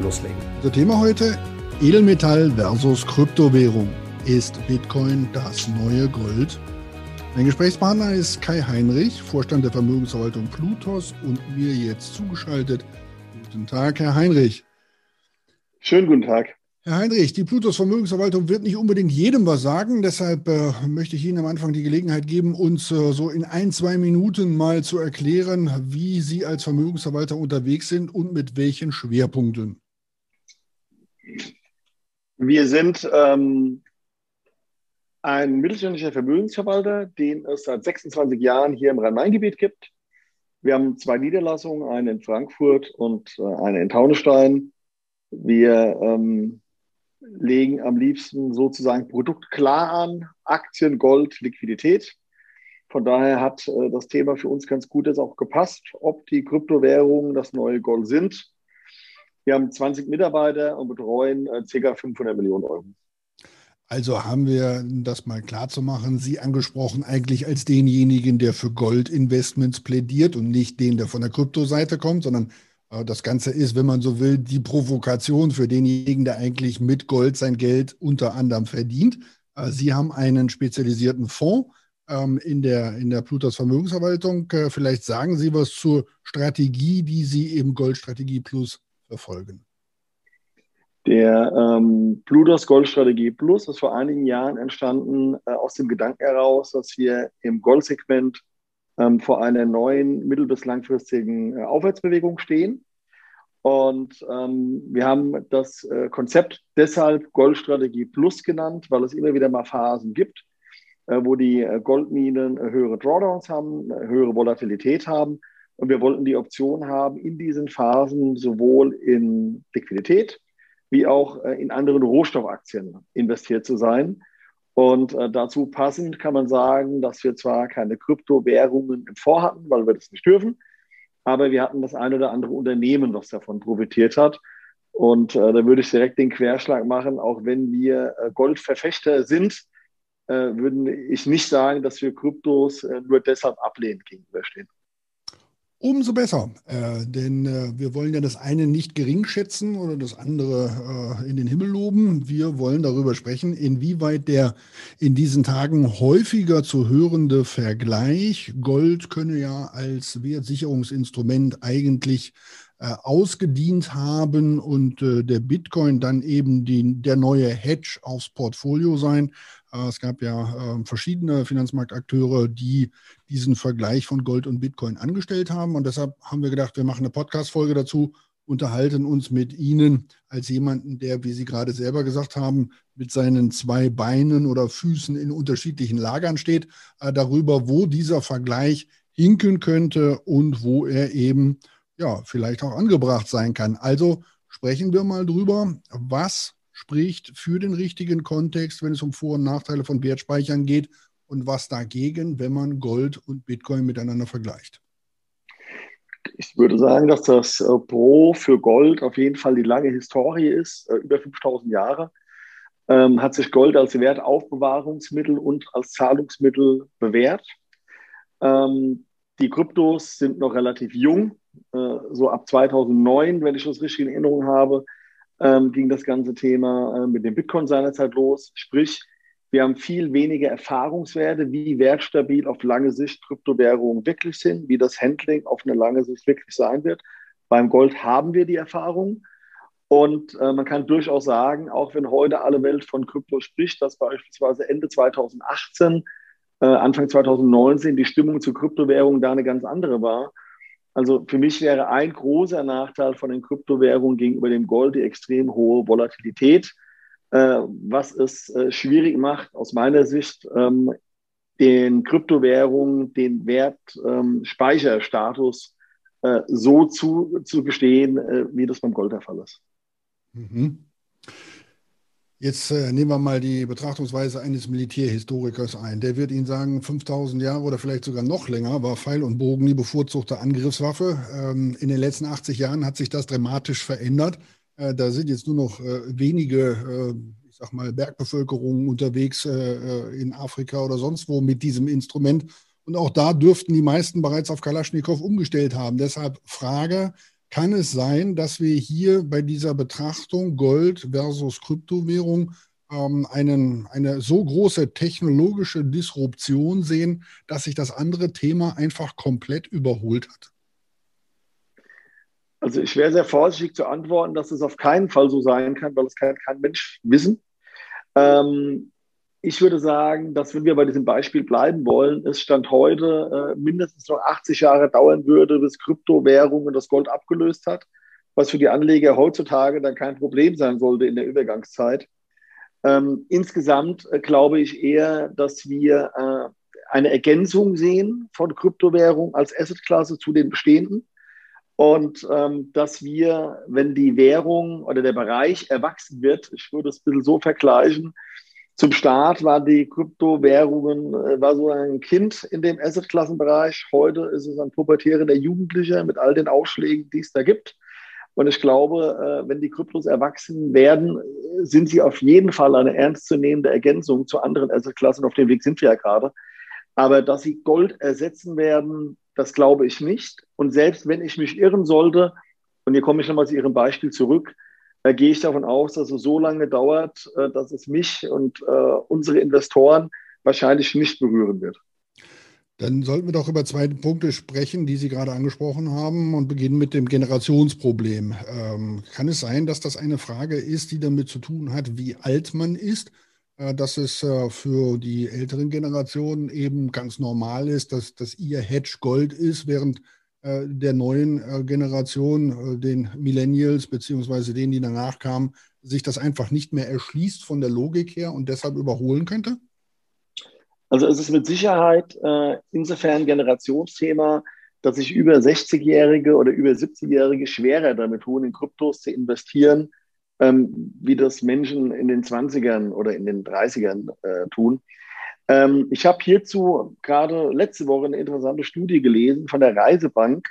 loslegen. Das Thema heute Edelmetall versus Kryptowährung. Ist Bitcoin das neue Gold? Mein Gesprächspartner ist Kai Heinrich, Vorstand der Vermögensverwaltung Plutos und mir jetzt zugeschaltet. Guten Tag, Herr Heinrich. Schönen guten Tag. Herr Heinrich, die Plutos Vermögensverwaltung wird nicht unbedingt jedem was sagen. Deshalb äh, möchte ich Ihnen am Anfang die Gelegenheit geben, uns äh, so in ein, zwei Minuten mal zu erklären, wie Sie als Vermögensverwalter unterwegs sind und mit welchen Schwerpunkten. Wir sind ähm, ein mittelständischer Vermögensverwalter, den es seit 26 Jahren hier im Rhein-Main-Gebiet gibt. Wir haben zwei Niederlassungen, eine in Frankfurt und äh, eine in Taunusstein. Wir ähm, legen am liebsten sozusagen Produkt klar an, Aktien, Gold, Liquidität. Von daher hat äh, das Thema für uns ganz gut jetzt auch gepasst, ob die Kryptowährungen das neue Gold sind wir haben 20 Mitarbeiter und betreuen äh, ca. 500 Millionen Euro. Also haben wir das mal klar zu machen, Sie angesprochen eigentlich als denjenigen, der für Goldinvestments plädiert und nicht den, der von der Kryptoseite kommt, sondern äh, das Ganze ist, wenn man so will, die Provokation für denjenigen, der eigentlich mit Gold sein Geld unter anderem verdient. Äh, Sie haben einen spezialisierten Fonds ähm, in der, in der Plutos Vermögensverwaltung. Äh, vielleicht sagen Sie was zur Strategie, die Sie im Goldstrategie Plus verfolgen? Der ähm, Plutos Goldstrategie Plus ist vor einigen Jahren entstanden äh, aus dem Gedanken heraus, dass wir im Goldsegment ähm, vor einer neuen mittel- bis langfristigen äh, Aufwärtsbewegung stehen. Und ähm, wir haben das äh, Konzept deshalb Goldstrategie Plus genannt, weil es immer wieder mal Phasen gibt, äh, wo die äh, Goldminen äh, höhere Drawdowns haben, höhere Volatilität haben und wir wollten die Option haben, in diesen Phasen sowohl in Liquidität wie auch äh, in anderen Rohstoffaktien investiert zu sein. Und äh, dazu passend kann man sagen, dass wir zwar keine Kryptowährungen im Vorhatten, weil wir das nicht dürfen, aber wir hatten das ein oder andere Unternehmen, was davon profitiert hat. Und äh, da würde ich direkt den Querschlag machen, auch wenn wir äh, Goldverfechter sind, äh, würde ich nicht sagen, dass wir Kryptos äh, nur deshalb ablehnend gegenüberstehen. Umso besser, äh, denn äh, wir wollen ja das eine nicht gering schätzen oder das andere äh, in den Himmel loben. Wir wollen darüber sprechen, inwieweit der in diesen Tagen häufiger zu hörende Vergleich, Gold könne ja als Wertsicherungsinstrument eigentlich äh, ausgedient haben und äh, der Bitcoin dann eben die, der neue Hedge aufs Portfolio sein. Es gab ja äh, verschiedene Finanzmarktakteure, die diesen Vergleich von Gold und Bitcoin angestellt haben. Und deshalb haben wir gedacht, wir machen eine Podcast-Folge dazu, unterhalten uns mit Ihnen als jemanden, der, wie Sie gerade selber gesagt haben, mit seinen zwei Beinen oder Füßen in unterschiedlichen Lagern steht, äh, darüber, wo dieser Vergleich hinken könnte und wo er eben ja vielleicht auch angebracht sein kann. Also sprechen wir mal drüber, was spricht für den richtigen Kontext, wenn es um Vor- und Nachteile von Wertspeichern geht und was dagegen, wenn man Gold und Bitcoin miteinander vergleicht? Ich würde sagen, dass das äh, Pro für Gold auf jeden Fall die lange Historie ist, äh, über 5000 Jahre. Ähm, hat sich Gold als Wertaufbewahrungsmittel und als Zahlungsmittel bewährt. Ähm, die Kryptos sind noch relativ jung, äh, so ab 2009, wenn ich das richtig in Erinnerung habe, ähm, ging das ganze Thema äh, mit dem Bitcoin seinerzeit los. Sprich, wir haben viel weniger Erfahrungswerte, wie wertstabil auf lange Sicht Kryptowährungen wirklich sind, wie das Handling auf eine lange Sicht wirklich sein wird. Beim Gold haben wir die Erfahrung. Und äh, man kann durchaus sagen, auch wenn heute alle Welt von Krypto spricht, dass beispielsweise Ende 2018, äh, Anfang 2019 die Stimmung zu Kryptowährungen da eine ganz andere war, also für mich wäre ein großer Nachteil von den Kryptowährungen gegenüber dem Gold die extrem hohe Volatilität, äh, was es äh, schwierig macht, aus meiner Sicht, ähm, den Kryptowährungen den Wertspeicherstatus ähm, äh, so zu, zu gestehen, äh, wie das beim Gold der Fall ist. Mhm. Jetzt äh, nehmen wir mal die Betrachtungsweise eines Militärhistorikers ein. Der wird Ihnen sagen, 5000 Jahre oder vielleicht sogar noch länger war Pfeil und Bogen die bevorzugte Angriffswaffe. Ähm, in den letzten 80 Jahren hat sich das dramatisch verändert. Äh, da sind jetzt nur noch äh, wenige, äh, ich sag mal, Bergbevölkerungen unterwegs äh, äh, in Afrika oder sonst wo mit diesem Instrument. Und auch da dürften die meisten bereits auf Kalaschnikow umgestellt haben. Deshalb Frage, kann es sein, dass wir hier bei dieser Betrachtung Gold versus Kryptowährung ähm, einen, eine so große technologische Disruption sehen, dass sich das andere Thema einfach komplett überholt hat? Also ich wäre sehr vorsichtig zu antworten, dass es auf keinen Fall so sein kann, weil es kann kein Mensch wissen. Ähm, ich würde sagen, dass wenn wir bei diesem Beispiel bleiben wollen, es Stand heute äh, mindestens noch 80 Jahre dauern würde, bis Kryptowährungen das Gold abgelöst hat, was für die Anleger heutzutage dann kein Problem sein sollte in der Übergangszeit. Ähm, insgesamt äh, glaube ich eher, dass wir äh, eine Ergänzung sehen von Kryptowährung als Assetklasse zu den bestehenden und ähm, dass wir, wenn die Währung oder der Bereich erwachsen wird, ich würde es ein bisschen so vergleichen, zum Start war die Kryptowährungen, äh, war so ein Kind in dem Asset-Klassenbereich. Heute ist es ein pubertierender Jugendlicher mit all den Ausschlägen, die es da gibt. Und ich glaube, äh, wenn die Kryptos erwachsen werden, sind sie auf jeden Fall eine ernstzunehmende Ergänzung zu anderen Asset-Klassen. Auf dem Weg sind wir ja gerade. Aber dass sie Gold ersetzen werden, das glaube ich nicht. Und selbst wenn ich mich irren sollte, und hier komme ich nochmal zu Ihrem Beispiel zurück, äh, gehe ich davon aus, dass es so lange dauert, äh, dass es mich und äh, unsere Investoren wahrscheinlich nicht berühren wird. Dann sollten wir doch über zwei Punkte sprechen, die Sie gerade angesprochen haben und beginnen mit dem Generationsproblem. Ähm, kann es sein, dass das eine Frage ist, die damit zu tun hat, wie alt man ist? Äh, dass es äh, für die älteren Generationen eben ganz normal ist, dass, dass ihr Hedge Gold ist, während äh, der neuen äh, Generation, äh, den Millennials beziehungsweise denen, die danach kamen, sich das einfach nicht mehr erschließt von der Logik her und deshalb überholen könnte? Also es ist mit Sicherheit äh, insofern Generationsthema, dass sich über 60-Jährige oder über 70-Jährige schwerer damit tun, in Kryptos zu investieren, ähm, wie das Menschen in den 20ern oder in den 30ern äh, tun. Ähm, ich habe hierzu gerade letzte Woche eine interessante Studie gelesen von der Reisebank,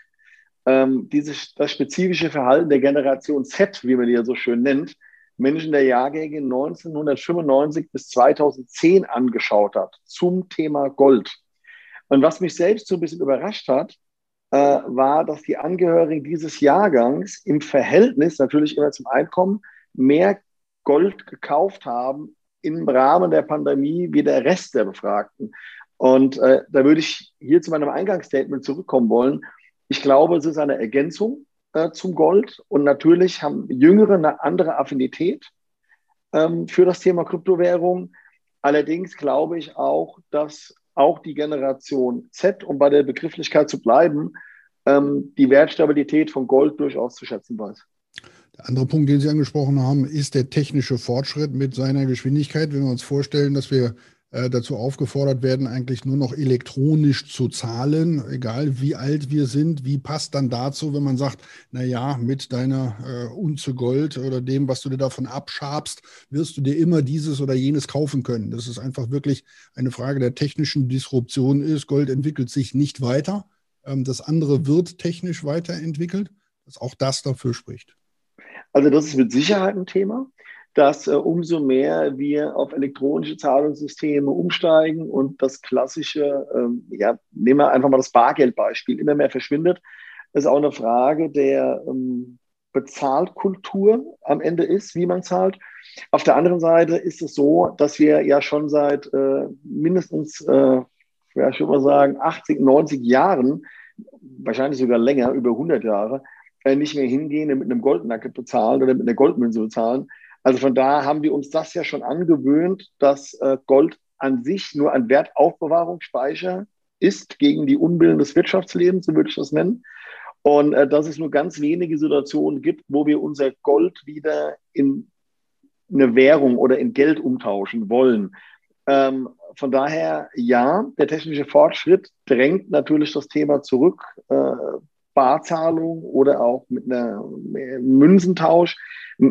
ähm, die sich das spezifische Verhalten der Generation Z, wie man die ja so schön nennt, Menschen der Jahrgänge 1995 bis 2010 angeschaut hat zum Thema Gold. Und was mich selbst so ein bisschen überrascht hat, äh, war, dass die Angehörigen dieses Jahrgangs im Verhältnis natürlich immer zum Einkommen mehr Gold gekauft haben im Rahmen der Pandemie wie der Rest der Befragten. Und äh, da würde ich hier zu meinem Eingangsstatement zurückkommen wollen. Ich glaube, es ist eine Ergänzung äh, zum Gold und natürlich haben Jüngere eine andere Affinität ähm, für das Thema Kryptowährung. Allerdings glaube ich auch, dass auch die Generation Z, um bei der Begrifflichkeit zu bleiben, ähm, die Wertstabilität von Gold durchaus zu schätzen weiß. Der andere Punkt, den Sie angesprochen haben, ist der technische Fortschritt mit seiner Geschwindigkeit. Wenn wir uns vorstellen, dass wir äh, dazu aufgefordert werden, eigentlich nur noch elektronisch zu zahlen, egal wie alt wir sind, wie passt dann dazu, wenn man sagt, na ja, mit deiner äh, Unze Gold oder dem, was du dir davon abschabst, wirst du dir immer dieses oder jenes kaufen können. Das ist einfach wirklich eine Frage der technischen Disruption ist. Gold entwickelt sich nicht weiter. Ähm, das andere wird technisch weiterentwickelt, dass auch das dafür spricht. Also das ist mit Sicherheit ein Thema, dass äh, umso mehr wir auf elektronische Zahlungssysteme umsteigen und das klassische, ähm, ja, nehmen wir einfach mal das Bargeldbeispiel, immer mehr verschwindet, ist auch eine Frage der ähm, Bezahlkultur am Ende ist, wie man zahlt. Auf der anderen Seite ist es so, dass wir ja schon seit äh, mindestens, äh, ich würde mal sagen, 80, 90 Jahren, wahrscheinlich sogar länger, über 100 Jahre, nicht mehr hingehen und mit einem Goldnacke bezahlen oder mit einer Goldmünze bezahlen. Also von da haben wir uns das ja schon angewöhnt, dass äh, Gold an sich nur ein Wertaufbewahrungsspeicher ist gegen die Unbillen des Wirtschaftslebens, so würde ich das nennen. Und äh, dass es nur ganz wenige Situationen gibt, wo wir unser Gold wieder in eine Währung oder in Geld umtauschen wollen. Ähm, von daher, ja, der technische Fortschritt drängt natürlich das Thema zurück. Äh, Barzahlung oder auch mit einer Münzentausch.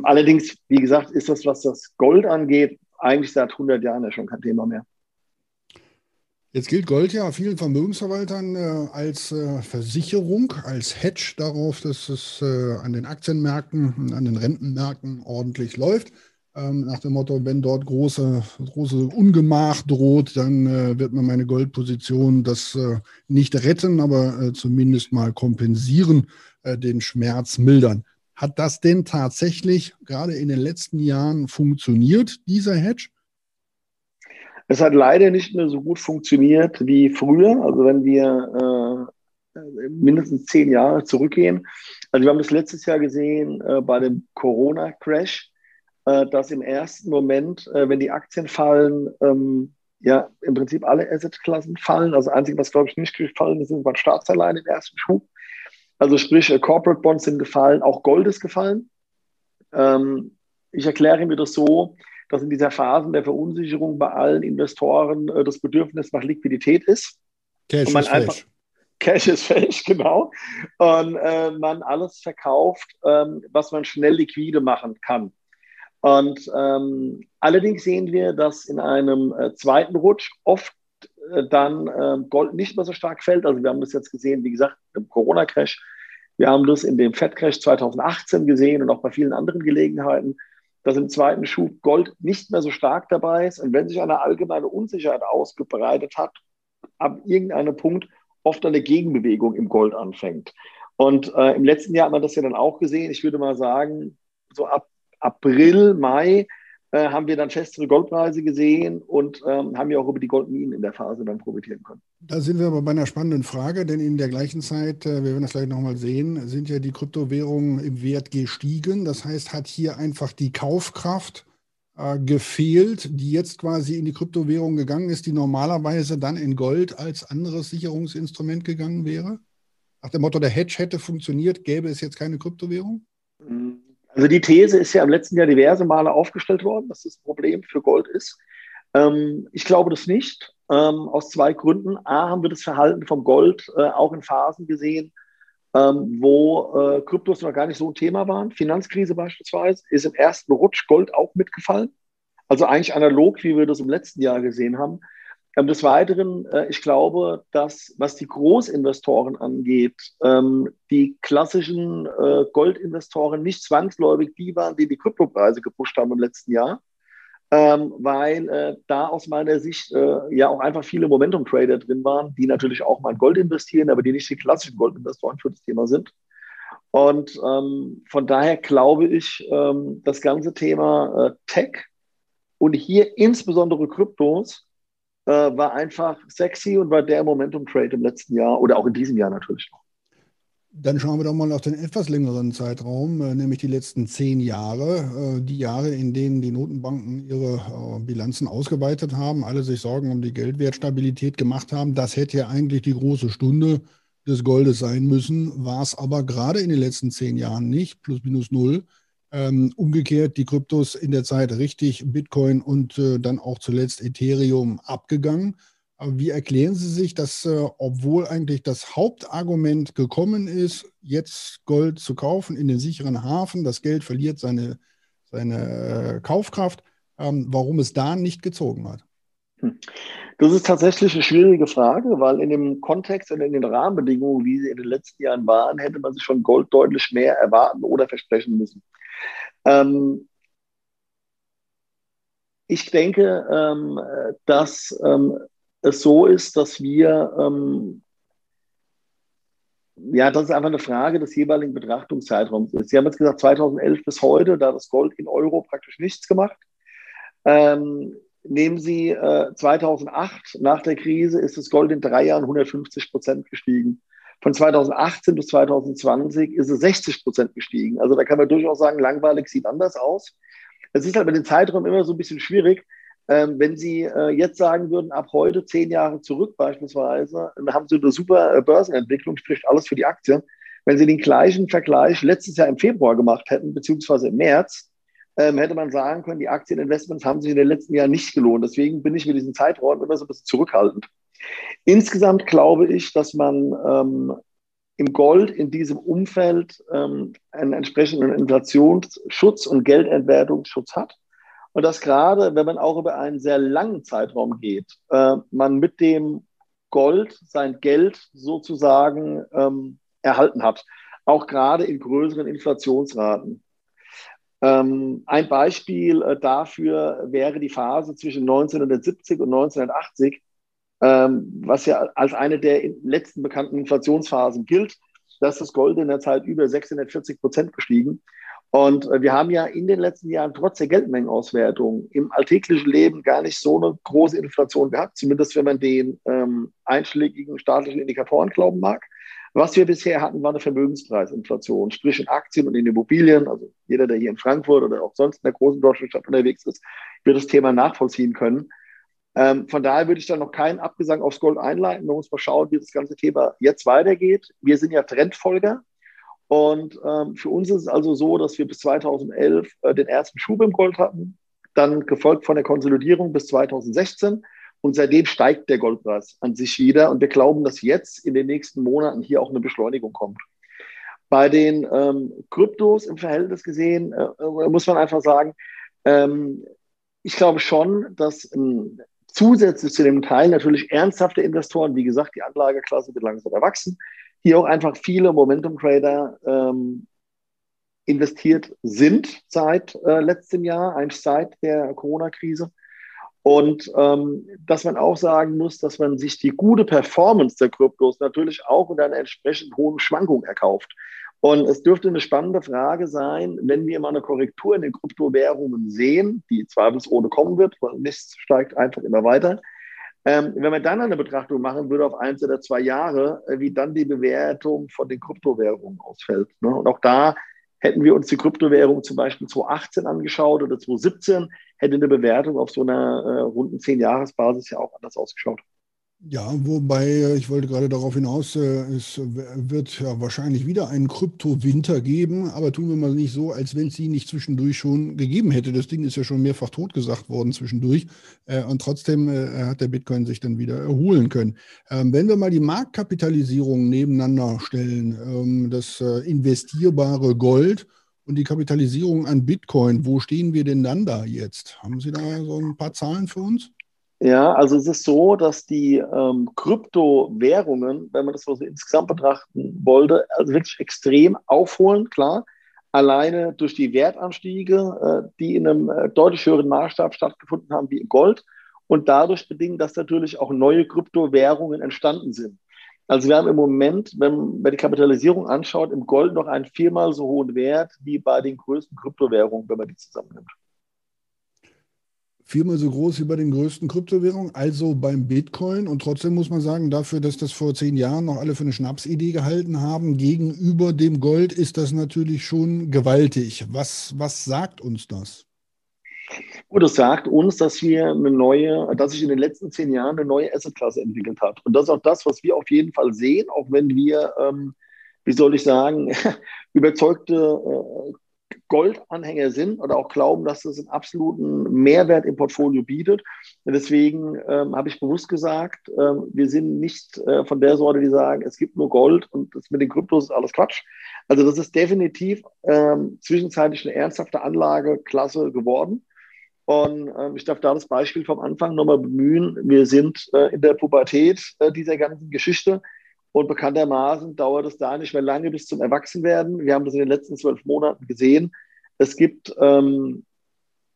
Allerdings, wie gesagt, ist das, was das Gold angeht, eigentlich seit 100 Jahren ja schon kein Thema mehr. Jetzt gilt Gold ja vielen Vermögensverwaltern äh, als äh, Versicherung, als Hedge darauf, dass es äh, an den Aktienmärkten an den Rentenmärkten ordentlich läuft. Ähm, nach dem Motto, wenn dort große, große Ungemach droht, dann äh, wird man meine Goldposition das äh, nicht retten, aber äh, zumindest mal kompensieren, den Schmerz mildern. Hat das denn tatsächlich gerade in den letzten Jahren funktioniert, dieser Hedge? Es hat leider nicht mehr so gut funktioniert wie früher. Also wenn wir äh, mindestens zehn Jahre zurückgehen. Also wir haben das letztes Jahr gesehen äh, bei dem Corona-Crash, äh, dass im ersten Moment, äh, wenn die Aktien fallen, ähm, ja im Prinzip alle Assetklassen fallen. Also das Einzige, was glaube ich nicht gefallen ist, sind Staatsanleihen im ersten Schub. Also sprich, äh, Corporate Bonds sind gefallen, auch Gold ist gefallen. Ähm, ich erkläre mir das so, dass in dieser Phase der Verunsicherung bei allen Investoren äh, das Bedürfnis nach Liquidität ist. Cash und man ist einfach, Cash ist fälsch, genau. Und äh, man alles verkauft, ähm, was man schnell liquide machen kann. Und ähm, allerdings sehen wir, dass in einem äh, zweiten Rutsch oft äh, dann äh, Gold nicht mehr so stark fällt. Also wir haben das jetzt gesehen, wie gesagt, im Corona-Crash. Wir haben das in dem Fed-Crash 2018 gesehen und auch bei vielen anderen Gelegenheiten dass im zweiten Schub Gold nicht mehr so stark dabei ist. Und wenn sich eine allgemeine Unsicherheit ausgebreitet hat, ab irgendeinem Punkt oft eine Gegenbewegung im Gold anfängt. Und äh, im letzten Jahr hat man das ja dann auch gesehen. Ich würde mal sagen, so ab April, Mai äh, haben wir dann festere Goldpreise gesehen und ähm, haben ja auch über die Goldminen in der Phase dann profitieren können. Da sind wir aber bei einer spannenden Frage, denn in der gleichen Zeit, äh, wir werden das gleich nochmal sehen, sind ja die Kryptowährungen im Wert gestiegen. Das heißt, hat hier einfach die Kaufkraft äh, gefehlt, die jetzt quasi in die Kryptowährung gegangen ist, die normalerweise dann in Gold als anderes Sicherungsinstrument gegangen wäre? Nach dem Motto, der Hedge hätte funktioniert, gäbe es jetzt keine Kryptowährung? Also die These ist ja im letzten Jahr diverse Male aufgestellt worden, dass das ein Problem für Gold ist. Ähm, ich glaube das nicht, ähm, aus zwei Gründen. A, haben wir das Verhalten vom Gold äh, auch in Phasen gesehen, ähm, wo äh, Kryptos noch gar nicht so ein Thema waren. Finanzkrise beispielsweise ist im ersten Rutsch Gold auch mitgefallen. Also eigentlich analog, wie wir das im letzten Jahr gesehen haben. Ähm, des Weiteren, äh, ich glaube, dass was die Großinvestoren angeht, ähm, die klassischen äh, Goldinvestoren nicht zwangsläufig die waren, die die Kryptopreise gepusht haben im letzten Jahr, ähm, weil äh, da aus meiner Sicht ja auch einfach viele Momentum-Trader drin waren, die natürlich auch mal in Gold investieren, aber die nicht die klassischen Goldinvestoren für das Thema sind. Und von daher glaube ich, das ganze Thema Tech und hier insbesondere Kryptos äh, war einfach sexy und war der Momentum-Trade im letzten Jahr oder auch in diesem Jahr natürlich noch. Dann schauen wir doch mal auf den etwas längeren Zeitraum, äh, nämlich die letzten zehn Jahre. Äh, die Jahre, in denen die Notenbanken ihre äh, Bilanzen ausgeweitet haben, alle sich Sorgen um die Geldwertstabilität gemacht haben. Das hätte ja eigentlich die große Stunde des Goldes sein müssen, war es aber gerade in den letzten zehn Jahren nicht, plus minus null. Ähm, umgekehrt die Kryptos in der Zeit richtig Bitcoin und äh, dann auch zuletzt Ethereum abgegangen. Aber wie erklären Sie sich, dass äh, obwohl eigentlich das Hauptargument gekommen ist, jetzt Gold zu kaufen in den sicheren Hafen, das Geld verliert seine, seine äh, Kaufkraft, ähm, warum es da nicht gezogen hat? Hm. Das ist tatsächlich eine schwierige Frage, weil in dem Kontext und in den Rahmenbedingungen, wie sie in den letzten Jahren waren, hätte man sich schon Gold deutlich mehr erwarten oder versprechen müssen. Ähm, ich denke, ähm, dass ähm, es so ist, dass wir, ähm, ja, das ist einfach eine Frage des jeweiligen Betrachtungszeitraums ist. Sie haben jetzt gesagt, 2011 bis heute, da hat das Gold in Euro praktisch nichts gemacht. Ähm, nehmen Sie äh, 2008, nach der Krise, ist das Gold in drei Jahren 150 Prozent gestiegen. Von 2018 bis 2020 ist es 60 Prozent gestiegen. Also da kann man durchaus sagen, langweilig sieht anders aus. Es ist halt mit dem Zeitraum immer so ein bisschen schwierig. Ähm, wenn Sie äh, jetzt sagen würden, ab heute zehn Jahre zurück beispielsweise, dann haben Sie eine super äh, Börsenentwicklung, spricht alles für die Aktien. Wenn Sie den gleichen Vergleich letztes Jahr im Februar gemacht hätten, beziehungsweise im März, ähm, hätte man sagen können, die Aktieninvestments haben sich in den letzten Jahren nicht gelohnt. Deswegen bin ich mit diesen Zeitraum immer so ein bisschen zurückhaltend. Insgesamt glaube ich, dass man ähm, im Gold in diesem Umfeld ähm, einen entsprechenden Inflationsschutz und Geldentwertungsschutz hat. Und dass gerade, wenn man auch über einen sehr langen Zeitraum geht, äh, man mit dem Gold sein Geld sozusagen ähm, erhalten hat, auch gerade in größeren Inflationsraten. Ähm, ein Beispiel äh, dafür wäre die Phase zwischen 1970 und 1980, ähm, was ja als eine der letzten bekannten Inflationsphasen gilt. Da ist das Gold in der Zeit über 640 Prozent gestiegen. Und äh, wir haben ja in den letzten Jahren trotz der Geldmengenauswertung im alltäglichen Leben gar nicht so eine große Inflation gehabt, zumindest wenn man den ähm, einschlägigen staatlichen Indikatoren glauben mag. Was wir bisher hatten, war eine Vermögenspreisinflation, sprich in Aktien und in Immobilien. Also jeder, der hier in Frankfurt oder auch sonst in der großen deutschen Stadt unterwegs ist, wird das Thema nachvollziehen können. Ähm, von daher würde ich da noch keinen Abgesang aufs Gold einleiten. Man muss mal schauen, wie das ganze Thema jetzt weitergeht. Wir sind ja Trendfolger. Und ähm, für uns ist es also so, dass wir bis 2011 äh, den ersten Schub im Gold hatten, dann gefolgt von der Konsolidierung bis 2016. Und seitdem steigt der Goldpreis an sich wieder. Und wir glauben, dass jetzt in den nächsten Monaten hier auch eine Beschleunigung kommt. Bei den ähm, Kryptos im Verhältnis gesehen, äh, äh muss man einfach sagen, ähm, ich glaube schon, dass ähm, zusätzlich zu dem Teil natürlich ernsthafte Investoren, wie gesagt, die Anlageklasse wird langsam erwachsen, hier auch einfach viele Momentum-Trader ähm, investiert sind seit äh, letztem Jahr, eigentlich seit der Corona-Krise. Und ähm, dass man auch sagen muss, dass man sich die gute Performance der Kryptos natürlich auch unter einer entsprechend hohen Schwankung erkauft. Und es dürfte eine spannende Frage sein, wenn wir mal eine Korrektur in den Kryptowährungen sehen, die zweifelsohne kommen wird, weil nichts steigt einfach immer weiter. Ähm, wenn man dann eine Betrachtung machen würde auf eins oder zwei Jahre, äh, wie dann die Bewertung von den Kryptowährungen ausfällt. Ne? Und auch da hätten wir uns die Kryptowährung zum Beispiel 2018 angeschaut oder 2017, hätte eine Bewertung auf so einer äh, runden 10-Jahres-Basis ja auch anders ausgeschaut. Ja, wobei äh, ich wollte gerade darauf hinaus, äh, es wird ja wahrscheinlich wieder einen Krypto-Winter geben, aber tun wir mal nicht so, als wenn es sie nicht zwischendurch schon gegeben hätte. Das Ding ist ja schon mehrfach totgesagt worden zwischendurch äh, und trotzdem hat der Bitcoin sich dann wieder erholen können. Ähm, wenn wir mal die Marktkapitalisierung nebeneinander stellen, ähm, das investierbare Gold und die Kapitalisierung an Bitcoin, wo stehen wir denn dann da jetzt? Haben Sie da so ein paar Zahlen für uns? Ja, also es ist so, dass die ähm, Kryptowährungen, wenn man das so insgesamt betrachten wollte, also wirklich extrem aufholen, klar. Alleine durch die Wertanstiege, äh, die in einem äh, deutlich höheren Maßstab stattgefunden haben wie im Gold und dadurch bedingt, dass natürlich auch neue Kryptowährungen entstanden sind. Also wir haben im Moment, wenn man die Kapitalisierung anschaut, im Gold noch einen viermal so hohen Wert wie bei den größten Kryptowährungen, wenn man die zusammennimmt viermal so groß wie bei den größten Kryptowährungen, also beim Bitcoin. Und trotzdem muss man sagen, dafür, dass das vor zehn Jahren noch alle für eine Schnapsidee gehalten haben, gegenüber dem Gold ist das natürlich schon gewaltig. Was, was sagt uns das? Gut, das sagt uns, dass wir eine neue, dass sich in den letzten zehn Jahren eine neue Assetklasse entwickelt hat. Und das ist auch das, was wir auf jeden Fall sehen, auch wenn wir, ähm, wie soll ich sagen, überzeugte äh, Goldanhänger sind oder auch glauben, dass das einen absoluten Mehrwert im Portfolio bietet. Deswegen ähm, habe ich bewusst gesagt, ähm, wir sind nicht äh, von der Sorte, die sagen, es gibt nur Gold und das mit den Kryptos ist alles Quatsch. Also das ist definitiv ähm, zwischenzeitlich eine ernsthafte Anlageklasse geworden. Und ähm, ich darf da das Beispiel vom Anfang nochmal bemühen. Wir sind äh, in der Pubertät äh, dieser ganzen Geschichte. Und bekanntermaßen dauert es da nicht mehr lange bis zum Erwachsenwerden. Wir haben das in den letzten zwölf Monaten gesehen. Es gibt ähm,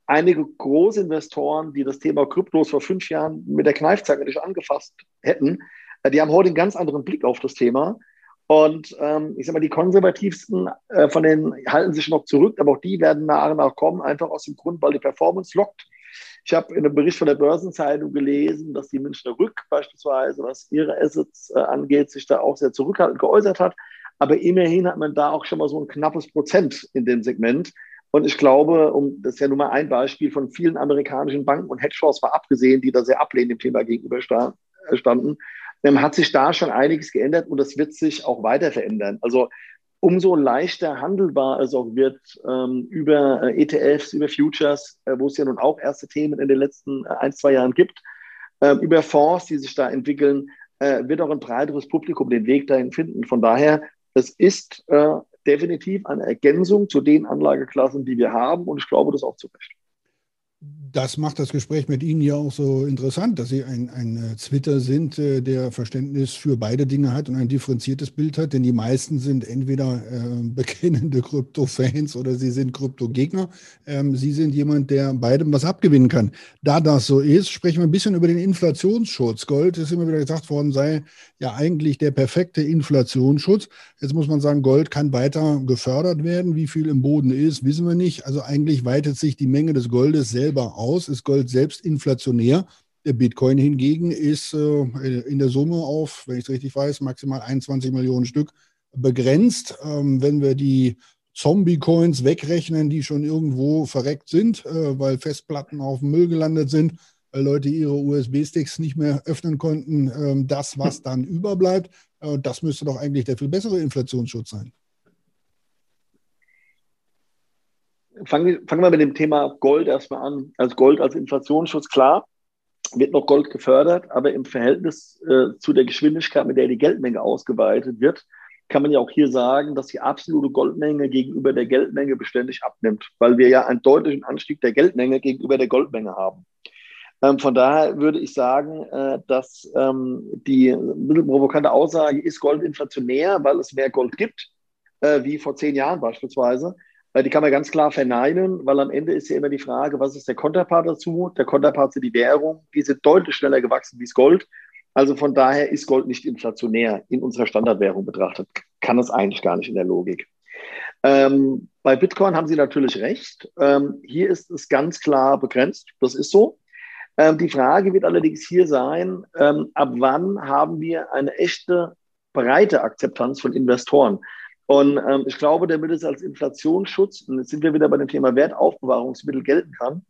einige Großinvestoren, die das Thema Kryptos vor fünf Jahren mit der Kneifzange nicht angefasst hätten. Äh, die haben heute einen ganz anderen Blick auf das Thema. Und ähm, ich sage mal, die konservativsten äh, von denen halten sich noch zurück, aber auch die werden nach und nach kommen, einfach aus dem Grund, weil die Performance lockt. Ich habe in einem Bericht von der Börsenzeitung gelesen, dass die Münchner Rück beispielsweise, was ihre Assets äh, angeht, sich da auch sehr zurückhaltend geäußert hat. Aber immerhin hat man da auch schon mal so ein knappes Prozent in dem Segment. Und ich glaube, um, das ist ja nur mal ein Beispiel von vielen amerikanischen Banken und Hedgefonds war abgesehen, die da sehr ablehnend dem Thema gegenüber äh, standen, ähm, hat sich da schon einiges geändert und das wird sich auch weiter verändern. Also umso leichter handelbar es auch wird ähm, über äh, ETFs, über Futures, äh, wo es ja nun auch erste Themen in den letzten äh, ein, zwei Jahren gibt, äh, über Fonds, die sich da entwickeln, äh, wird auch ein breiteres Publikum den Weg dahin finden. Von daher, es ist äh, definitiv eine Ergänzung zu den Anlageklassen, die wir haben und ich glaube, das auch zu Recht das macht das Gespräch mit Ihnen ja auch so interessant, dass Sie ein, ein äh, Twitter sind, äh, der Verständnis für beide Dinge hat und ein differenziertes Bild hat, denn die meisten sind entweder äh, bekennende Krypto-Fans oder sie sind Krypto-Gegner. Ähm, sie sind jemand, der beidem was abgewinnen kann. Da das so ist, sprechen wir ein bisschen über den Inflationsschutz. Gold ist immer wieder gesagt worden, sei ja eigentlich der perfekte Inflationsschutz. Jetzt muss man sagen, Gold kann weiter gefördert werden. Wie viel im Boden ist, wissen wir nicht. Also eigentlich weitet sich die Menge des Goldes selber aus, ist Gold selbst inflationär. Der Bitcoin hingegen ist äh, in der Summe auf, wenn ich es richtig weiß, maximal 21 Millionen Stück begrenzt. Ähm, wenn wir die Zombie-Coins wegrechnen, die schon irgendwo verreckt sind, äh, weil Festplatten auf dem Müll gelandet sind, weil Leute ihre USB-Sticks nicht mehr öffnen konnten, äh, das, was dann überbleibt, äh, das müsste doch eigentlich der viel bessere Inflationsschutz sein. fangen, fangen wir mit dem Thema Gold erstmal an. Also Gold als Inflationsschutz, klar, wird noch Gold gefördert, aber im Verhältnis äh, zu der Geschwindigkeit, mit der die Geldmenge ausgeweitet wird, kann man ja auch hier sagen, dass die absolute Goldmenge gegenüber der Geldmenge beständig abnimmt, weil wir ja einen deutlichen Anstieg der Geldmenge gegenüber der Goldmenge haben. Ähm, von daher würde ich sagen, äh, dass ähm, die ein bisschen provokante Aussage ist Gold inflationär, weil es mehr Gold gibt, äh, wie vor zehn Jahren beispielsweise die kann man ganz klar verneinen, weil am Ende ist ja immer die Frage, was ist der Konterpart dazu? Der Konterpart sind die Währung, die sind deutlich schneller gewachsen wie das Gold. Also von daher ist Gold nicht inflationär in unserer Standardwährung betrachtet. Kann es eigentlich gar nicht in der Logik. Ähm, bei Bitcoin haben Sie natürlich recht. Ähm, hier ist es ganz klar begrenzt. Das ist so. Ähm, die Frage wird allerdings hier sein, ähm, ab wann haben wir eine echte breite Akzeptanz von Investoren? Und ähm, ich glaube, damit es als Inflationsschutz, und jetzt sind wir wieder bei dem Thema Wertaufbewahrungsmittel gelten kann,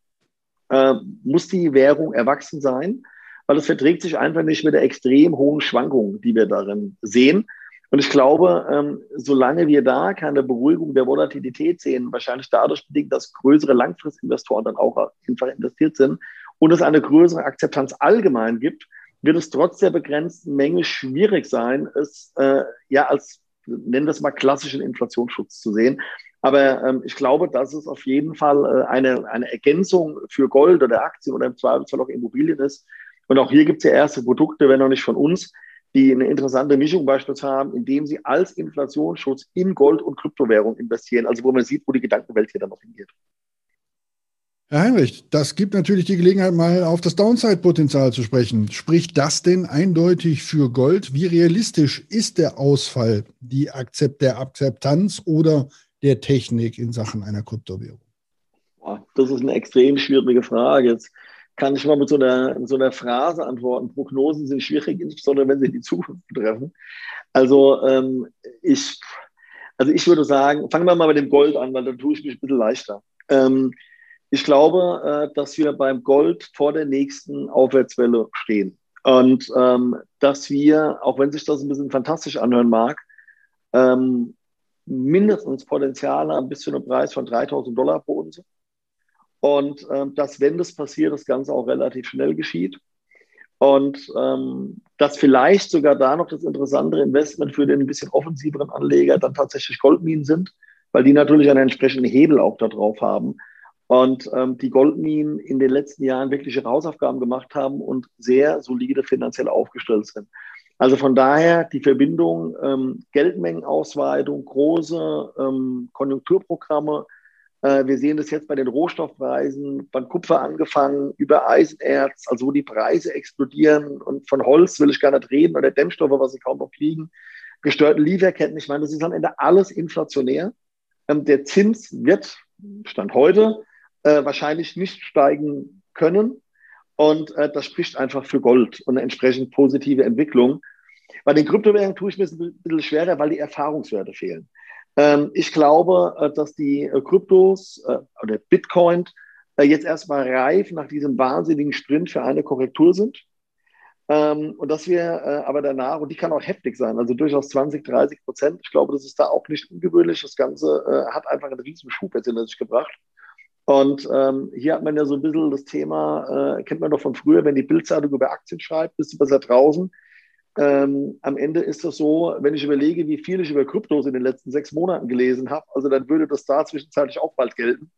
muss die Währung erwachsen sein, weil es verträgt sich einfach nicht mit der extrem hohen Schwankung, die wir darin sehen. Und ich glaube, solange wir da keine Beruhigung der Volatilität sehen, wahrscheinlich dadurch bedingt, dass größere Langfristinvestoren dann auch einfach investiert sind und es eine größere Akzeptanz allgemein gibt, wird es trotz der begrenzten Menge schwierig sein, es äh, ja als nennen wir es mal klassischen Inflationsschutz zu sehen. Aber ähm, ich glaube, dass es auf jeden Fall äh, eine, eine Ergänzung für Gold oder Aktien oder im Zweifelsfall auch Immobilien ist. Und auch hier gibt es ja erste Produkte, wenn auch nicht von uns, die eine interessante Mischung beispielsweise haben, indem sie als Inflationsschutz in Gold und Kryptowährung investieren. Also wo man sieht, wo die Gedankenwelt hier dann noch hingeht. Herr Heinrich, das gibt natürlich die Gelegenheit, mal auf das Downside-Potenzial zu sprechen. Spricht das denn eindeutig für Gold? Wie realistisch ist der Ausfall, die Akzept der Akzeptanz oder der Technik in Sachen einer Kryptowährung? Das ist eine extrem schwierige Frage. Jetzt kann ich mal mit so einer, mit so einer Phrase antworten. Prognosen sind schwierig, insbesondere wenn sie die Zukunft betreffen. Also ähm, ich, also ich würde sagen, fangen wir mal mit dem Gold an, weil dann tue ich mich ein bisschen leichter. Ähm, ich glaube, äh, dass wir beim Gold vor der nächsten Aufwärtswelle stehen. Und ähm, dass wir, auch wenn sich das ein bisschen fantastisch anhören mag, ähm, mindestens Potenziale bis zu einem Preis von 3000 Dollar pro Unze. Und ähm, dass, wenn das passiert, das Ganze auch relativ schnell geschieht. Und ähm, dass vielleicht sogar da noch das interessantere Investment für den ein bisschen offensiveren Anleger dann tatsächlich Goldminen sind, weil die natürlich einen entsprechenden Hebel auch darauf haben, und ähm, die Goldminen in den letzten Jahren wirkliche Hausaufgaben gemacht haben und sehr solide finanziell aufgestellt sind. Also von daher die Verbindung ähm, Geldmengenausweitung, große ähm, Konjunkturprogramme. Äh, wir sehen das jetzt bei den Rohstoffpreisen, von Kupfer angefangen, über Eisenerz, also wo die Preise explodieren und von Holz will ich gar nicht reden oder Dämmstoffe, was sie kaum noch kriegen, gestörten Lieferketten. Ich meine, das ist am Ende alles inflationär. Ähm, der Zins wird, Stand heute, äh, wahrscheinlich nicht steigen können. Und äh, das spricht einfach für Gold und eine entsprechend positive Entwicklung. Bei den Kryptowährungen tue ich mir es ein bisschen schwerer, weil die Erfahrungswerte fehlen. Ähm, ich glaube, äh, dass die äh, Kryptos äh, oder Bitcoin jetzt erstmal reif nach diesem wahnsinnigen Sprint für eine Korrektur sind. Ähm, und dass wir äh, aber danach, und die kann auch heftig sein, also durchaus 20, 30 Prozent. Ich glaube, das ist da auch nicht ungewöhnlich. Das Ganze äh, hat einfach einen riesen Schub jetzt hinter sich gebracht. Und ähm, hier hat man ja so ein bisschen das Thema, äh, kennt man doch von früher, wenn die Bildzeitung über Aktien schreibt, bist du besser draußen. ähm, am Ende ist das so, wenn ich überlege, wie viel ich über Kryptos in den letzten sechs Monaten gelesen habe, also dann würde das da zwischenzeitlich auch bald gelten.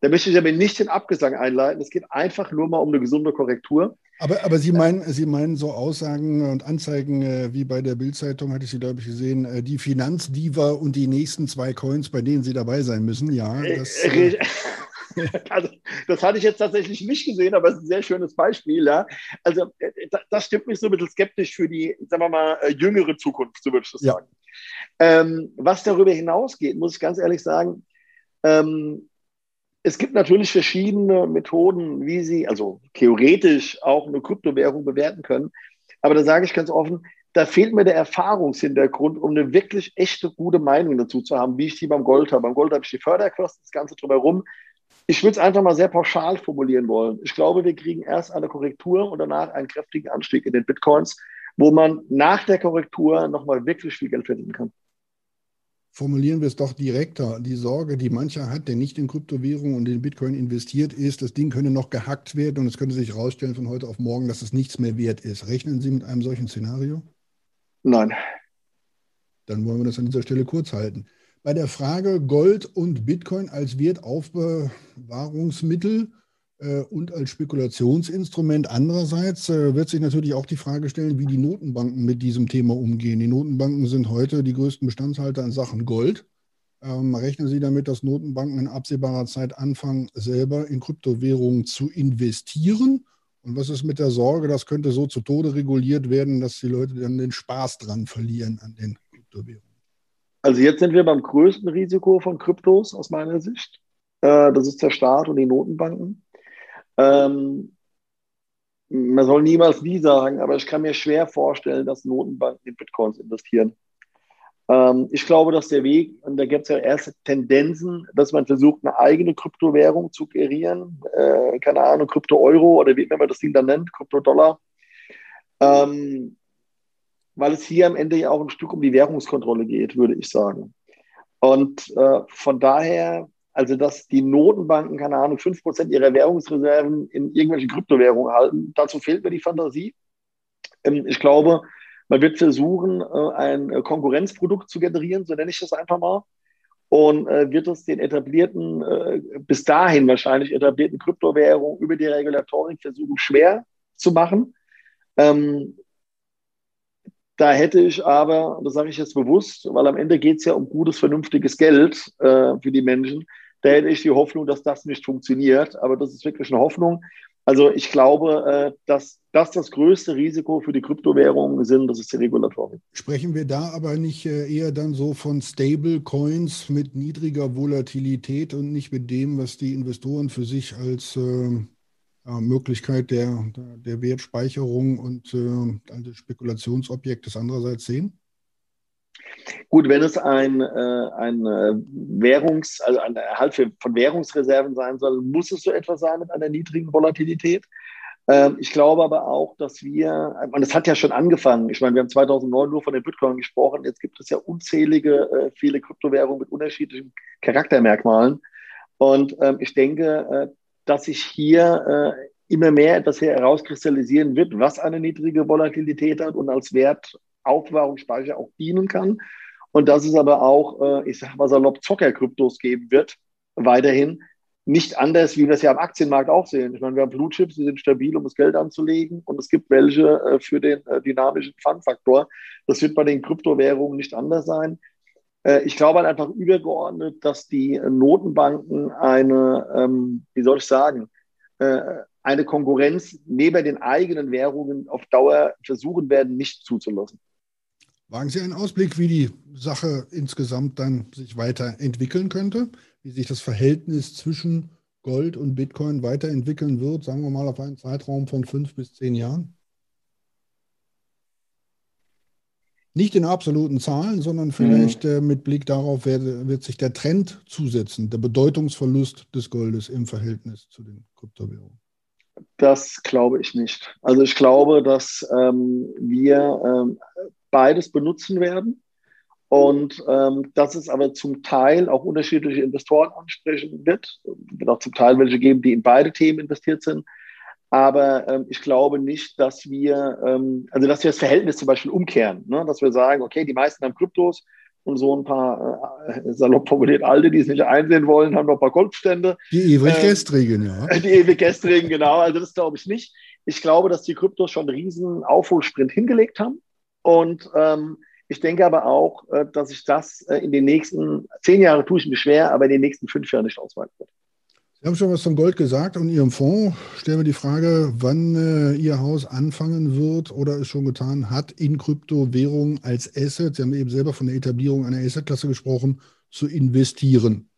Da möchte ich aber nicht den Abgesang einleiten. Es geht einfach nur mal um eine gesunde Korrektur. Aber, aber Sie, meinen, Sie meinen so Aussagen und Anzeigen äh, wie bei der Bildzeitung, hatte ich Sie, glaube ich, gesehen, äh, die Finanzdiva und die nächsten zwei Coins, bei denen Sie dabei sein müssen, ja. Äh, das, also, das hatte ich jetzt tatsächlich nicht gesehen, aber es ist ein sehr schönes Beispiel. Ja? Also, äh, das stimmt mich so ein bisschen skeptisch für die, sagen wir mal, äh, jüngere Zukunft, so würde ich das ja. sagen. Ähm, was darüber hinausgeht, muss ich ganz ehrlich sagen, ähm, es gibt natürlich verschiedene Methoden, wie Sie, also theoretisch auch eine Kryptowährung bewerten können. Aber da sage ich ganz offen, da fehlt mir der Erfahrungshintergrund, um eine wirklich echte, gute Meinung dazu zu haben, wie ich die beim Gold habe. Beim Gold habe ich die Förderkosten, das Ganze drumherum. Ich würde es einfach mal sehr pauschal formulieren wollen. Ich glaube, wir kriegen erst eine Korrektur und danach einen kräftigen Anstieg in den Bitcoins, wo man nach der Korrektur nochmal wirklich viel Geld verdienen kann formulieren wir es doch direkter. Die Sorge, die mancher hat, der nicht in Kryptowährungen und in Bitcoin investiert ist, das Ding könne noch gehackt werden und es könnte sich herausstellen von heute auf morgen, dass es nichts mehr wert ist. Rechnen Sie mit einem solchen Szenario? Nein. Dann wollen wir das an dieser Stelle kurz halten. Bei der Frage Gold und Bitcoin als Wertaufbewahrungsmittel äh, und als Spekulationsinstrument. Andererseits äh, wird sich natürlich auch die Frage stellen, wie die Notenbanken mit diesem Thema umgehen. Die Notenbanken sind heute die größten Bestandshalter in Sachen Gold. Ähm, rechnen Sie damit, dass Notenbanken in absehbarer Zeit anfangen, selber in Kryptowährungen zu investieren? Und was ist mit der Sorge, das könnte so zu Tode reguliert werden, dass die Leute dann den Spaß dran verlieren an den Kryptowährungen? Also jetzt sind wir beim größten Risiko von Kryptos aus meiner Sicht. Äh, das ist der Staat und die Notenbanken. Ähm, man soll niemals nie sagen, aber ich kann mir schwer vorstellen, dass Notenbanken in Bitcoins investieren. Ähm, ich glaube, dass der Weg, und da gibt es ja erste Tendenzen, dass man versucht, eine eigene Kryptowährung zu kreieren, äh, keine Ahnung, Krypto-Euro oder wie man das Ding dann nennt, Krypto-Dollar. Ähm, weil es hier am Ende ja auch ein Stück um die Währungskontrolle geht, würde ich sagen. Und äh, von daher also, dass die Notenbanken, keine Ahnung, 5% ihrer Währungsreserven in irgendwelchen Kryptowährungen halten, dazu fehlt mir die Fantasie. Ähm, ich glaube, man wird versuchen, äh, ein Konkurrenzprodukt zu generieren, so nenne ich das einfach mal. Und äh, wird es den etablierten, äh, bis dahin wahrscheinlich etablierten Kryptowährungen über die Regulatorik versuchen, schwer zu machen. Ähm, da hätte ich aber, das sage ich jetzt bewusst, weil am Ende geht es ja um gutes, vernünftiges Geld äh, für die Menschen, da hätte ich die Hoffnung, dass das nicht funktioniert. Aber das ist wirklich eine Hoffnung. Also ich glaube, äh, dass das das größte Risiko für die Kryptowährungen sind, das ist die Regulatorik. Sprechen wir da aber nicht äh, eher dann so von Stable Coins mit niedriger Volatilität und nicht mit dem, was die Investoren für sich als äh, Möglichkeit der, der Wertspeicherung und äh, des Spekulationsobjektes andererseits sehen? Gut, wenn es ein, äh, ein äh, Währungs-, also ein Erhalt von Währungsreserven sein soll, muss es so etwas sein mit einer niedrigen Volatilität. Ähm, ich glaube aber auch, dass wir, und es hat ja schon angefangen, ich meine, wir haben 2009 nur von den Bitcoin gesprochen, jetzt gibt es ja unzählige, äh, viele Kryptowährungen mit unterschiedlichen Charaktermerkmalen. Und ähm, ich denke, äh, dass sich hier äh, immer mehr etwas herauskristallisieren wird, was eine niedrige Volatilität hat und als Wert Aufbewahrungsspeicher auch dienen kann. Und dass es aber auch, äh, ich sage mal salopp, Zocker-Kryptos geben wird, weiterhin. Nicht anders, wie wir es ja am Aktienmarkt auch sehen. Ich meine, wir haben Blue Chips, die sind stabil, um das Geld anzulegen. Und es gibt welche äh, für den äh, dynamischen Fun-Faktor. Das wird bei den Kryptowährungen nicht anders sein. Äh, ich glaube halt einfach übergeordnet, dass die Notenbanken eine, ähm, wie soll ich sagen, äh, eine Konkurrenz neben den eigenen Währungen auf Dauer versuchen werden, nicht zuzulassen. Wagen Sie einen Ausblick, wie die Sache insgesamt dann sich weiterentwickeln könnte, wie sich das Verhältnis zwischen Gold und Bitcoin weiterentwickeln wird, sagen wir mal auf einen Zeitraum von fünf bis zehn Jahren? Nicht in absoluten Zahlen, sondern vielleicht mhm. äh, mit Blick darauf wird, wird sich der Trend zusetzen, der Bedeutungsverlust des Goldes im Verhältnis zu den Kryptowährungen. Das glaube ich nicht. Also ich glaube, dass ähm, wir ähm, beides benutzen werden. Und ähm, dass es aber zum Teil auch unterschiedliche Investoren ansprechen wird. Es wird auch zum Teil welche geben, die in beide Themen investiert sind. Aber ähm, ich glaube nicht, dass wir, ähm, also dass wir das Verhältnis zum Beispiel umkehren, ne? dass wir sagen, okay, die meisten haben Kryptos und so ein paar äh, salopp formuliert Alte, die es nicht einsehen wollen, haben noch ein paar Goldstände. Die ewig gestrigen, ähm, ja. Die ewig gestrigen, genau. Also das glaube ich nicht. Ich glaube, dass die Kryptos schon einen riesen Aufholsprint hingelegt haben. Und ähm, ich denke aber auch, äh, dass sich das äh, in den nächsten zehn Jahren tue ich mir schwer, aber in den nächsten fünf Jahren nicht ausweiten wird. Sie haben schon was zum Gold gesagt und Ihrem Fonds. Stellen wir die Frage, wann äh, Ihr Haus anfangen wird oder es schon getan hat, in Kryptowährungen als Asset, Sie haben eben selber von der Etablierung einer Assetklasse gesprochen, zu investieren.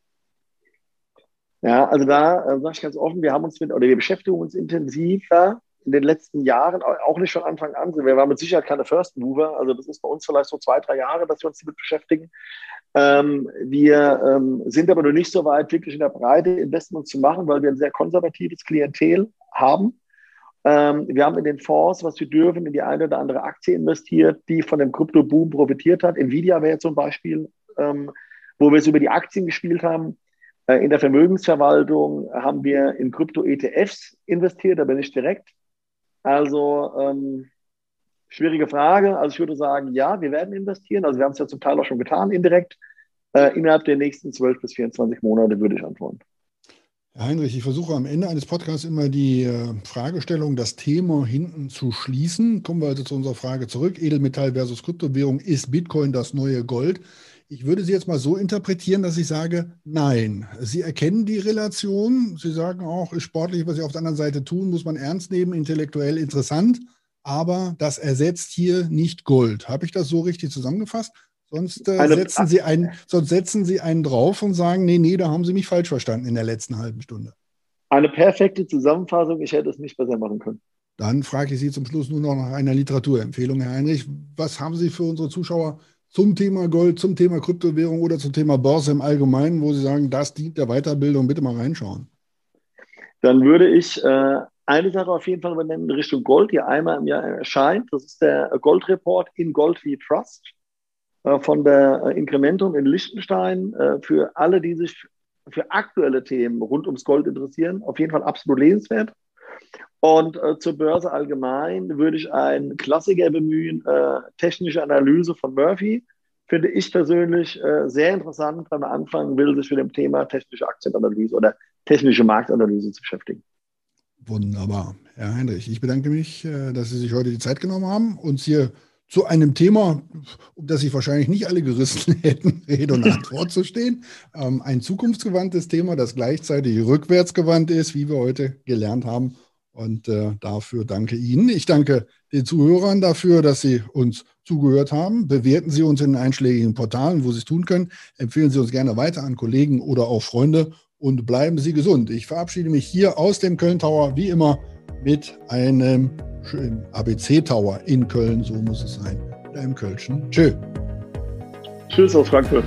Ja, also da äh, sage ich ganz offen, wir haben uns mit, oder wir beschäftigen uns intensiver in den letzten Jahren, auch nicht von Anfang an. Wir waren mit Sicherheit keine First Mover. Also das ist bei uns vielleicht so zwei, drei Jahre, dass wir uns damit beschäftigen. Ähm, wir ähm, sind aber noch nicht so weit, wirklich in der Breite Investments zu machen, weil wir ein sehr konservatives Klientel haben. Ähm, wir haben in den Fonds, was wir dürfen, in die eine oder andere Aktie investiert, die von dem Krypto-Boom profitiert hat. Nvidia wäre zum Beispiel, ähm, wo wir es über die Aktien gespielt haben. Äh, in der Vermögensverwaltung haben wir in Krypto-ETFs investiert, aber nicht direkt. Also ähm, Schwierige Frage. Also ich würde sagen, ja, wir werden investieren. Also wir haben es ja zum Teil auch schon getan, indirekt. Äh, innerhalb der nächsten 12 bis 24 Monate würde ich antworten. Herr Heinrich, ich versuche am Ende eines Podcasts immer die äh, Fragestellung, das Thema hinten zu schließen. Kommen wir also zu unserer Frage zurück. Edelmetall versus Kryptowährung. Ist Bitcoin das neue Gold? Ich würde Sie jetzt mal so interpretieren, dass ich sage, nein. Sie erkennen die Relation. Sie sagen auch, ist sportlich, was Sie auf der anderen Seite tun, muss man ernst nehmen, intellektuell interessant aber das ersetzt hier nicht Gold. Habe ich das so richtig zusammengefasst? Sonst, äh, setzen Sie einen, sonst setzen Sie einen drauf und sagen, nee, nee, da haben Sie mich falsch verstanden in der letzten halben Stunde. Eine perfekte Zusammenfassung, ich hätte es nicht besser machen können. Dann frage ich Sie zum Schluss nur noch nach einer Literaturempfehlung, Herr Heinrich. Was haben Sie für unsere Zuschauer zum Thema Gold, zum Thema Kryptowährung oder zum Thema Börse im Allgemeinen, wo Sie sagen, das dient der Weiterbildung? Bitte mal reinschauen. Dann würde ich äh, eine Sache auf jeden Fall übernehmen in Richtung Gold, die einmal im Jahr erscheint. Das ist der Goldreport in Gold wie Trust äh, von der äh, Incrementum in Liechtenstein. Äh, für alle, die sich für aktuelle Themen rund ums Gold interessieren, auf jeden Fall absolut lesenswert. Und äh, zur Börse allgemein würde ich einen Klassiker bemühen, äh, technische Analyse von Murphy. Finde ich persönlich äh, sehr interessant, wenn man anfangen will, sich mit dem Thema technische Aktienanalyse oder technische Marktanalyse zu beschäftigen. Wunderbar. Herr Heinrich, ich bedanke mich, äh, dass Sie sich heute die Zeit genommen haben, uns hier zu einem Thema, um das sich wahrscheinlich nicht alle gerissen hätten, Rede und Antwort zu stehen. Ähm, ein zukunftsgewandtes Thema, das gleichzeitig rückwärtsgewandt ist, wie wir heute gelernt haben. Und äh, dafür danke Ihnen. Ich danke den Zuhörern dafür, dass Sie uns zugehört haben. Bewerten Sie uns in den einschlägigen Portalen, wo Sie es tun können. Empfehlen Sie uns gerne weiter an Kollegen oder auch Freunde und bleiben Sie gesund. Ich verabschiede mich hier aus dem Köln Tower, wie immer, mit einem schönen ABC Tower in Köln, so muss es sein, mit einem Kölschen. Tschö. Tschüss aus Frankfurt.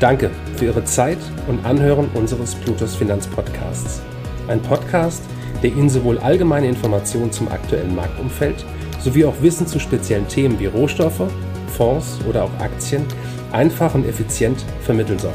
Danke für Ihre Zeit und Anhören unseres Plutos Finanzpodcasts. Ein Podcast, der Ihnen sowohl allgemeine Informationen zum aktuellen Marktumfeld sowie auch Wissen zu speziellen Themen wie Rohstoffe, Fonds oder auch Aktien einfach und effizient vermitteln soll.